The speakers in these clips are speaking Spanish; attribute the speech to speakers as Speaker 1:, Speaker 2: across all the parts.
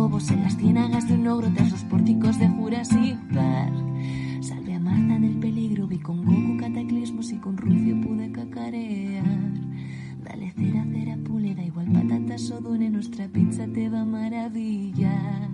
Speaker 1: Chocobos en las ciénagas de un ogro tras los pórticos de Jurassic Park. Salve a Marta del peligro, vi con Goku cataclismos y con Rufio pude cacarear. Dale cera, cera, pule, igual patatas o dune, nuestra pizza te va a maravillar.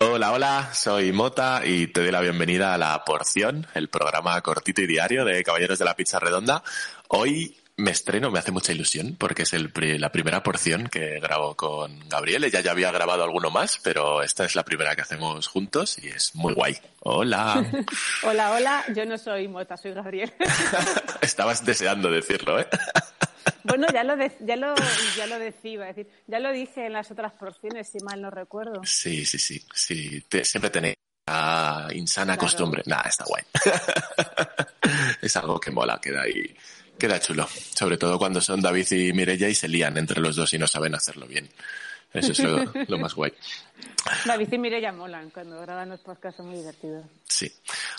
Speaker 2: Hola, hola, soy Mota y te doy la bienvenida a La Porción, el programa cortito y diario de Caballeros de la Pizza Redonda. Hoy me estreno, me hace mucha ilusión porque es el, pri- la primera porción que grabo con Gabriel. Ella ya había grabado alguno más, pero esta es la primera que hacemos juntos y es muy guay. Hola.
Speaker 3: Hola, hola, yo no soy Mota, soy Gabriel.
Speaker 2: Estabas deseando decirlo, ¿eh?
Speaker 3: bueno, ya lo, de- ya, lo, ya lo decía, iba a decir, ya lo dije en las otras porciones, si mal no recuerdo.
Speaker 2: Sí, sí, sí. sí. Te- siempre tenéis la insana
Speaker 3: Claro.
Speaker 2: costumbre. Nada, está guay. es algo que mola, queda ahí. Queda chulo. Sobre todo cuando son David y Mirella y se lían entre los dos y no saben hacerlo bien. Eso es lo, lo más guay.
Speaker 3: David y Mireia molan cuando graban los podcasts, son muy divertidos.
Speaker 2: Sí.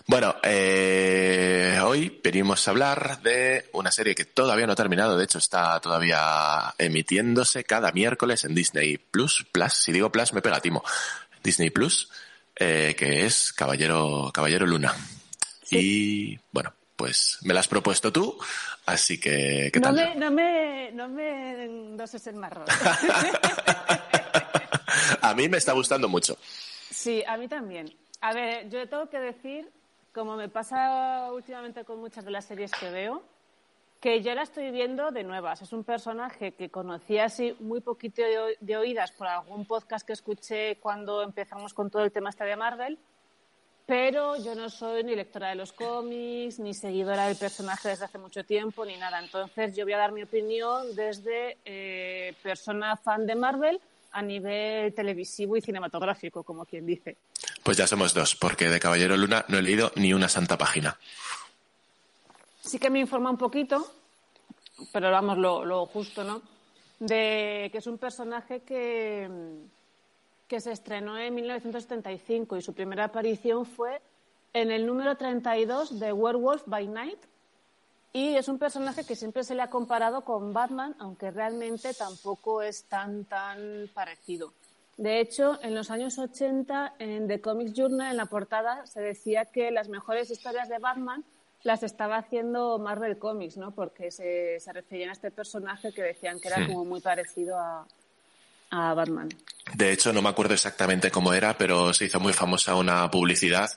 Speaker 2: Bueno, eh, hoy venimos a hablar de una serie que todavía no ha terminado. De hecho, está todavía emitiéndose cada miércoles en Disney Plus. Plus, si digo Plus, me pega timo. Disney Plus, eh, que es Caballero, Caballero Luna. Y bueno, pues me la has propuesto tú, así que ¿qué
Speaker 3: No me, no me, no me endoses el marrón.
Speaker 2: a mí me está gustando mucho.
Speaker 3: Sí, a mí también. A ver, yo tengo que decir, como me pasa últimamente con muchas de las series que veo, que yo la estoy viendo de nuevas. Es un personaje que conocí así muy poquito de oídas por algún podcast que escuché cuando empezamos con todo el tema este de Marvel, pero yo no soy ni lectora de los cómics, ni seguidora del personaje desde hace mucho tiempo, ni nada. Entonces yo voy a dar mi opinión desde eh, persona fan de Marvel a nivel televisivo y cinematográfico, como quien dice.
Speaker 2: Pues ya somos dos, porque de Caballero Luna no he leído ni una santa página.
Speaker 3: Sí que me informa un poquito, pero vamos, lo, lo justo, ¿no? De que es un personaje que, que se estrenó en 1975 y su primera aparición fue en el número 32 de Werewolf by Night. Y es un personaje que siempre se le ha comparado con Batman, aunque realmente tampoco es tan, tan parecido. De hecho, en los años 80, en The Comics Journal, en la portada, se decía que las mejores historias de Batman las estaba haciendo Marvel Comics, ¿no? Porque se, se referían a este personaje que decían que era como muy parecido a, a Batman.
Speaker 2: De hecho, no me acuerdo exactamente cómo era, pero se hizo muy famosa una publicidad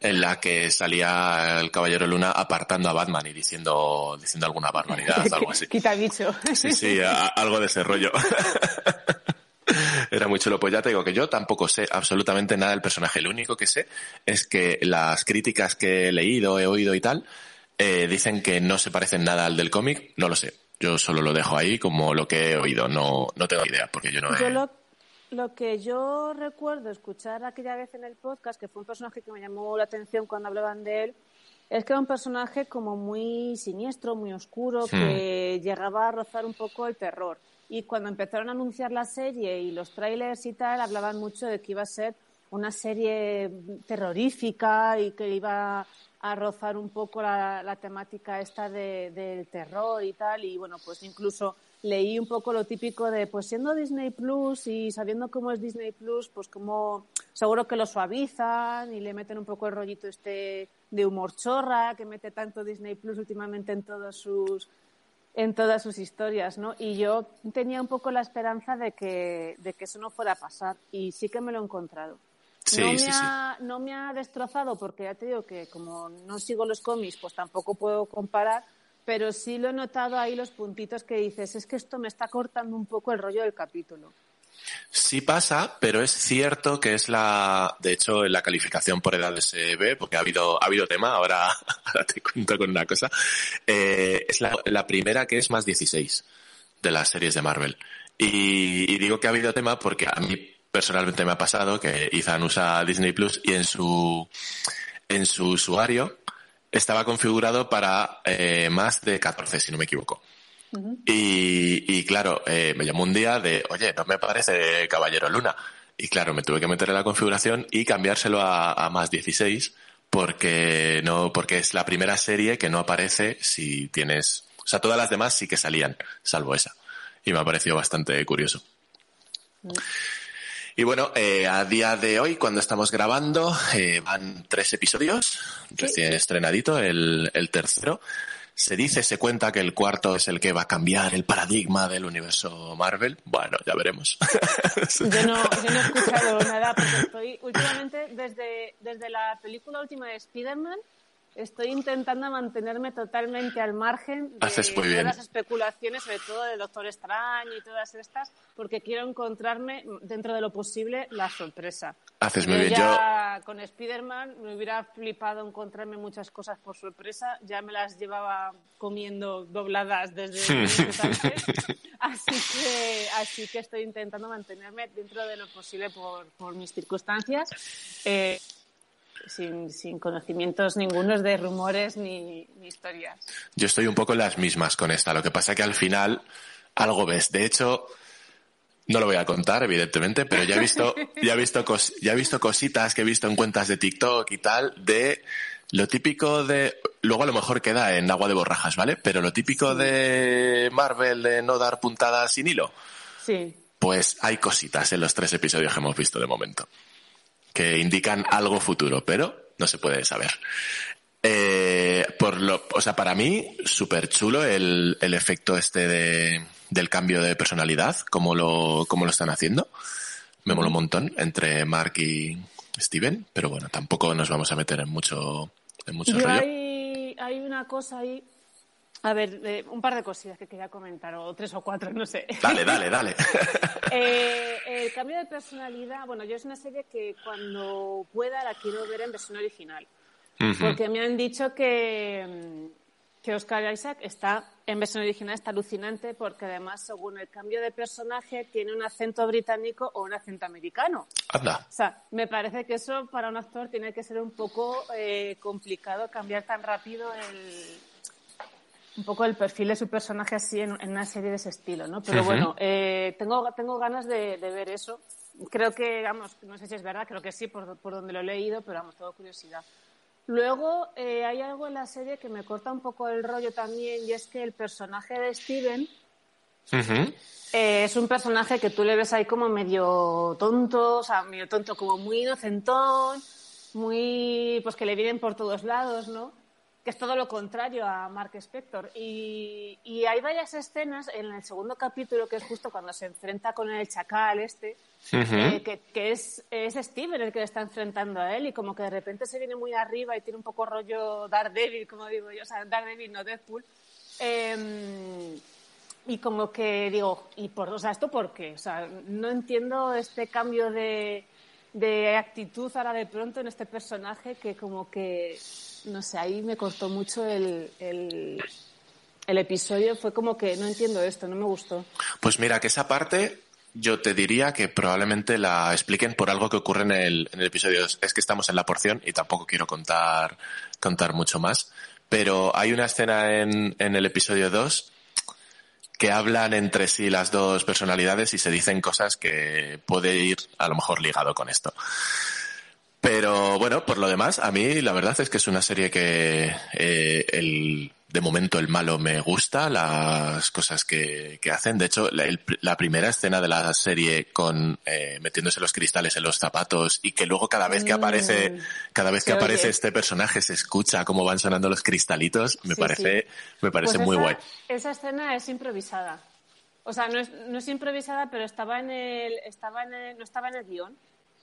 Speaker 2: en la que salía el Caballero Luna apartando a Batman y diciendo, diciendo alguna barbaridad, algo así.
Speaker 3: Quita bicho.
Speaker 2: Sí, sí, a- algo de ese rollo. Era muy chulo. Pues ya te digo que yo tampoco sé absolutamente nada del personaje. Lo único que sé es que las críticas que he leído, he oído y tal, eh, dicen que no se parecen nada al del cómic. No lo sé. Yo solo lo dejo ahí como lo que he oído. No, no tengo idea porque yo no he...
Speaker 3: Lo, lo que yo recuerdo escuchar aquella vez en el podcast, que fue un personaje que me llamó la atención cuando hablaban de él, es que era un personaje como muy siniestro, muy oscuro, que llegaba a rozar un poco el terror. Y cuando empezaron a anunciar la serie y los trailers y tal, hablaban mucho de que iba a ser una serie terrorífica y que iba a rozar un poco la, la temática esta de- del terror y tal. Y bueno, pues incluso leí un poco lo típico de, pues siendo Disney Plus y sabiendo cómo es Disney Plus, pues como seguro que lo suavizan y le meten un poco el rollito este de humor chorra que mete tanto Disney Plus últimamente en todos sus en todas sus historias, ¿no? Y yo tenía un poco la esperanza de que, de que eso no fuera a pasar y sí que me lo he encontrado.
Speaker 2: Sí,
Speaker 3: no, me
Speaker 2: sí, sí.
Speaker 3: ha, no me ha destrozado porque ya te digo que como no sigo los cómics, pues tampoco puedo comparar, pero sí lo he notado ahí los puntitos que dices, es que esto me está cortando un poco el rollo del capítulo.
Speaker 2: Sí pasa, pero es cierto que es la, de hecho, en la calificación por edades se ve, porque ha habido, ha habido tema, ahora, ahora te cuento con una cosa, eh, es la, la primera que es más 16 de las series de Marvel. Y, y digo que ha habido tema porque a mí personalmente me ha pasado que Ethan usa Disney Plus y en su, en su usuario estaba configurado para eh, más de 14, si no me equivoco. y, y, claro, eh, me llamó un día de, oye, no me parece Caballero Luna. Y claro, me tuve que meter en la configuración y cambiárselo a, a más 16 porque no, porque es la primera serie que no aparece si tienes, o sea, todas las demás sí que salían, salvo esa. Y me ha parecido bastante curioso. Y bueno, eh, a día de hoy, cuando estamos grabando, eh, van tres episodios, recién estrenadito, el, el tercero. Se dice, se cuenta que el cuarto es el que va a cambiar el paradigma del universo Marvel. Bueno, ya veremos.
Speaker 3: Yo no, yo no he escuchado nada porque estoy últimamente, desde, desde la película última de Spider-Man, estoy intentando mantenerme totalmente al margen de
Speaker 2: Haces muy
Speaker 3: todas
Speaker 2: bien.
Speaker 3: las especulaciones, sobre todo de Doctor Extraño y todas estas, porque quiero encontrarme, dentro de lo posible, la sorpresa.
Speaker 2: Haces muy
Speaker 3: Yo
Speaker 2: bien.
Speaker 3: ya con Spider-Man me hubiera flipado encontrarme muchas cosas por sorpresa. Ya me las llevaba comiendo dobladas desde meses antes. Así que, así que estoy intentando mantenerme dentro de lo posible por, por mis circunstancias. Eh, sin, sin conocimientos ningunos de rumores ni, ni historias.
Speaker 2: Yo estoy un poco en las mismas con esta. Lo que pasa que al final algo ves. De hecho, no lo voy a contar, evidentemente, pero ya he visto, ya he visto, cos- ya he visto cositas que he visto en cuentas de TikTok y tal de lo típico de, luego a lo mejor queda en agua de borrajas, ¿vale? Pero lo típico de Marvel de no dar puntadas sin hilo,
Speaker 3: Sí.
Speaker 2: pues hay cositas en los tres episodios que hemos visto de momento que indican algo futuro, pero no se puede saber. Eh, por lo, o sea, para mí, súper chulo el, el efecto este de, del cambio de personalidad, como lo, como lo están haciendo. Me mola un montón entre Mark y Steven, pero bueno, tampoco nos vamos a meter en mucho, en mucho
Speaker 3: Yo
Speaker 2: rollo.
Speaker 3: hay, hay una cosa ahí. A ver, eh, un par de cosillas que quería comentar, o tres o cuatro, no sé.
Speaker 2: Dale, dale, dale.
Speaker 3: Eh, el cambio de personalidad, bueno, yo es una serie que cuando pueda la quiero ver en versión original. Porque me han dicho que, mm, que Oscar Isaac está en versión original, está alucinante, porque además, según el cambio de personaje, tiene un acento británico o un acento americano.
Speaker 2: Anda.
Speaker 3: O sea, me parece que eso para un actor tiene que ser un poco eh, complicado cambiar tan rápido el un poco el perfil de su personaje así en, en una serie de ese estilo, ¿no? Pero bueno, eh, tengo, tengo ganas de, de ver eso. Creo que, vamos, no sé si es verdad, creo que sí, por, por donde lo he leído, pero vamos, tengo curiosidad. Luego, eh, hay algo en la serie que me corta un poco el rollo también, y es que el personaje de Steven eh, es un personaje que tú le ves ahí como medio tonto, o sea, medio tonto, como muy inocentón, muy, pues que le vienen por todos lados, ¿no? Que es todo lo contrario a Mark Spector. Y, y hay varias escenas en el segundo capítulo, que es justo cuando se enfrenta con el chacal este,
Speaker 2: Ujú.
Speaker 3: eh, que, que es, es Steven el que le está enfrentando a él y como que de repente se viene muy arriba y tiene un poco rollo Daredevil, como digo yo, o sea, Daredevil, no Deadpool. Em, y como que digo, ¿y por, o sea, esto por qué? O sea, no entiendo este cambio de, de actitud ahora de pronto en este personaje que como que, no sé, ahí me cortó mucho el, el, episodio. Fue como que no entiendo esto, no me gustó.
Speaker 2: Pues mira, que esa parte yo te diría que probablemente la expliquen por algo que ocurre en el, en el episodio 2. Es que estamos en la porción y tampoco quiero contar, contar mucho más. Pero hay una escena en, en el episodio 2 que hablan entre sí las dos personalidades y se dicen cosas que puede ir a lo mejor ligado con esto. Pero bueno, por lo demás, a mí la verdad es que es una serie que eh, el, de momento el malo me gusta, las cosas que, que hacen. De hecho, la, el- la primera escena de la serie con eh, metiéndose los cristales en los zapatos y que luego cada vez que aparece,
Speaker 3: Mm,
Speaker 2: cada vez que aparece
Speaker 3: oye.
Speaker 2: este personaje se escucha cómo van sonando los cristalitos, me
Speaker 3: Sí,
Speaker 2: parece, me parece
Speaker 3: Pues
Speaker 2: muy
Speaker 3: esa,
Speaker 2: guay.
Speaker 3: Esa escena es improvisada. O sea, no es, no es improvisada, pero estaba en el, estaba en el- no estaba en el guion.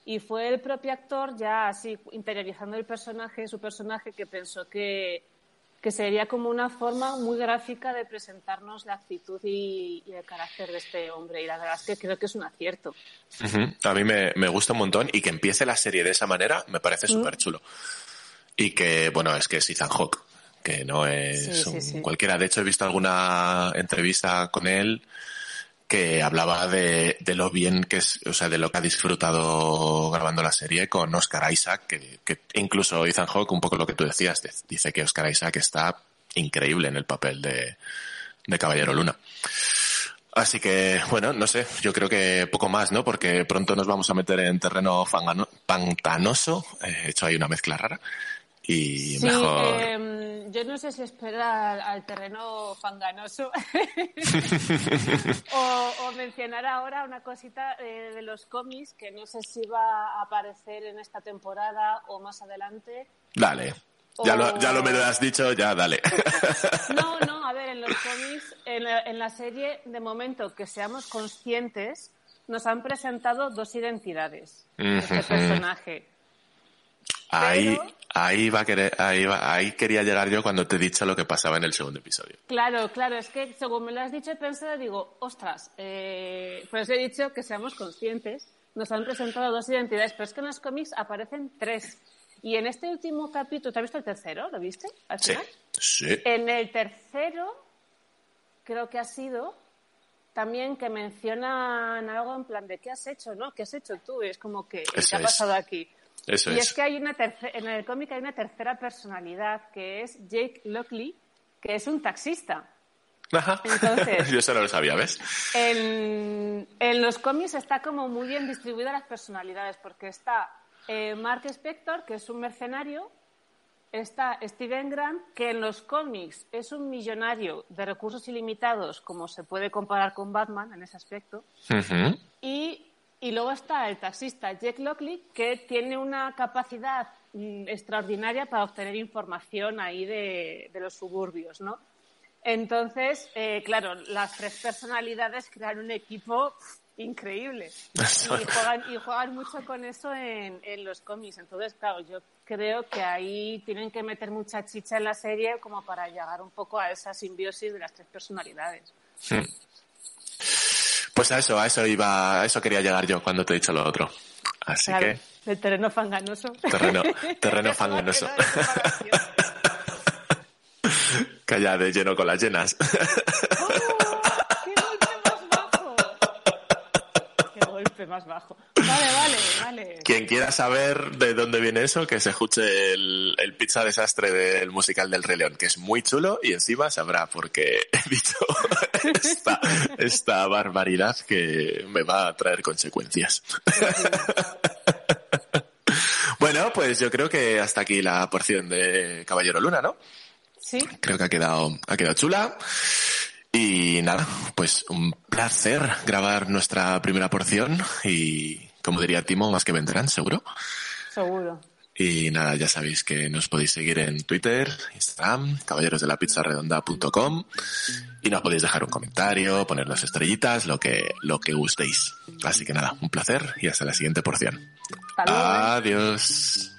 Speaker 3: Y fue el propio actor, ya así interiorizando el personaje, su personaje, que pensó que, que sería como una forma muy gráfica de presentarnos la actitud y, y el carácter de este hombre. Y la verdad es que creo que es un acierto.
Speaker 2: A mí me, me gusta un montón y que empiece la serie de esa manera me
Speaker 3: Mm.
Speaker 2: parece súper chulo. Y que, bueno, es que es Ethan Hawke, que no es
Speaker 3: Sí, sí,
Speaker 2: un
Speaker 3: sí.
Speaker 2: cualquiera. De hecho, he visto alguna entrevista con él que hablaba de, de, lo bien que es, o sea, de lo que ha disfrutado grabando la serie con Oscar Isaac, que, incluso Ethan Hawke, un poco lo que tú decías, dice que Oscar Isaac está increíble en el papel de, de Caballero Luna. Así que, bueno, no sé, yo creo que poco más, ¿no? Porque pronto nos vamos a meter en terreno pantanoso, he hecho ahí una mezcla rara, y
Speaker 3: sí,
Speaker 2: mejor...
Speaker 3: Eh, yo no sé si esperar al terreno fanganoso o, o, mencionar ahora una cosita eh, de los cómics que no sé si va a aparecer en esta temporada o más adelante.
Speaker 2: Dale. Ya, lo, ya lo me lo has dicho, ya dale.
Speaker 3: No, no, a ver, en los cómics, en la, en la serie, de momento que seamos conscientes, nos han presentado dos identidades de este personaje.
Speaker 2: Ahí,
Speaker 3: Pero-
Speaker 2: ahí va a querer, ahí va, ahí quería llegar yo cuando te he dicho lo que pasaba en el segundo episodio.
Speaker 3: Claro, claro, es que según me lo has dicho he pensado, digo, ostras, eh, por eso he dicho que seamos conscientes. Nos han presentado dos identidades, pero es que en los cómics aparecen tres. Y en este último capítulo, ¿te has visto el tercero? ¿Lo viste? Al
Speaker 2: Sí,
Speaker 3: final?
Speaker 2: sí.
Speaker 3: En el tercero, creo que ha sido también que mencionan algo en plan de ¿qué has hecho? ¿No? ¿Qué has hecho tú? Y es como que ¿qué
Speaker 2: Eso
Speaker 3: ha
Speaker 2: es.
Speaker 3: pasado aquí?
Speaker 2: Eso
Speaker 3: y
Speaker 2: es.
Speaker 3: es que hay una en el cómic hay una tercera personalidad que es Jake Lockley, que es un taxista.
Speaker 2: Ajá.
Speaker 3: Entonces-
Speaker 2: yo eso no lo sabía, ¿ves?
Speaker 3: En, en los cómics está como muy bien distribuidas las personalidades, porque está eh, Mark Spector, que es un mercenario, está Steven Grant, que en los cómics es un millonario de recursos ilimitados, como se puede comparar con Batman en ese aspecto,
Speaker 2: Ujú.
Speaker 3: y, y luego está el taxista Jack Lockley, que tiene una capacidad mm, extraordinaria para obtener información ahí de, de los suburbios, ¿no? Entonces, eh, claro, las tres personalidades crean un equipo increíble y juegan, y juegan mucho con eso en, en los cómics. Entonces, claro, yo creo que ahí tienen que meter mucha chicha en la serie como para llegar un poco a esa simbiosis de las tres personalidades.
Speaker 2: Pues a eso, a eso iba, a eso quería llegar yo cuando te he dicho lo otro. Así
Speaker 3: Claro,
Speaker 2: que,
Speaker 3: el terreno fanganoso.
Speaker 2: terreno, terreno fanganoso. Calla de lleno con las llenas.
Speaker 3: golpe más bajo! Vale, vale, vale.
Speaker 2: Quien quiera saber de dónde viene eso, que se escuche el, el pizza desastre del musical del Rey León, que es muy chulo y encima sabrá por qué he dicho esta, esta barbaridad que me va a traer consecuencias. Bueno, pues yo creo que hasta aquí la porción de Caballero Luna, ¿no?
Speaker 3: Sí,
Speaker 2: Creo que ha quedado, ha quedado chula. Y nada, pues un placer grabar nuestra primera porción y, como diría Timo, más que vendrán, seguro.
Speaker 3: seguro.
Speaker 2: Y nada, ya sabéis que nos podéis seguir en Twitter, Instagram, caballerosdelapizzaredonda.com y nos podéis dejar un comentario, ponernos estrellitas, lo que, lo que gustéis. Así que nada, un placer y hasta la siguiente porción.
Speaker 3: Hasta luego.
Speaker 2: Adiós.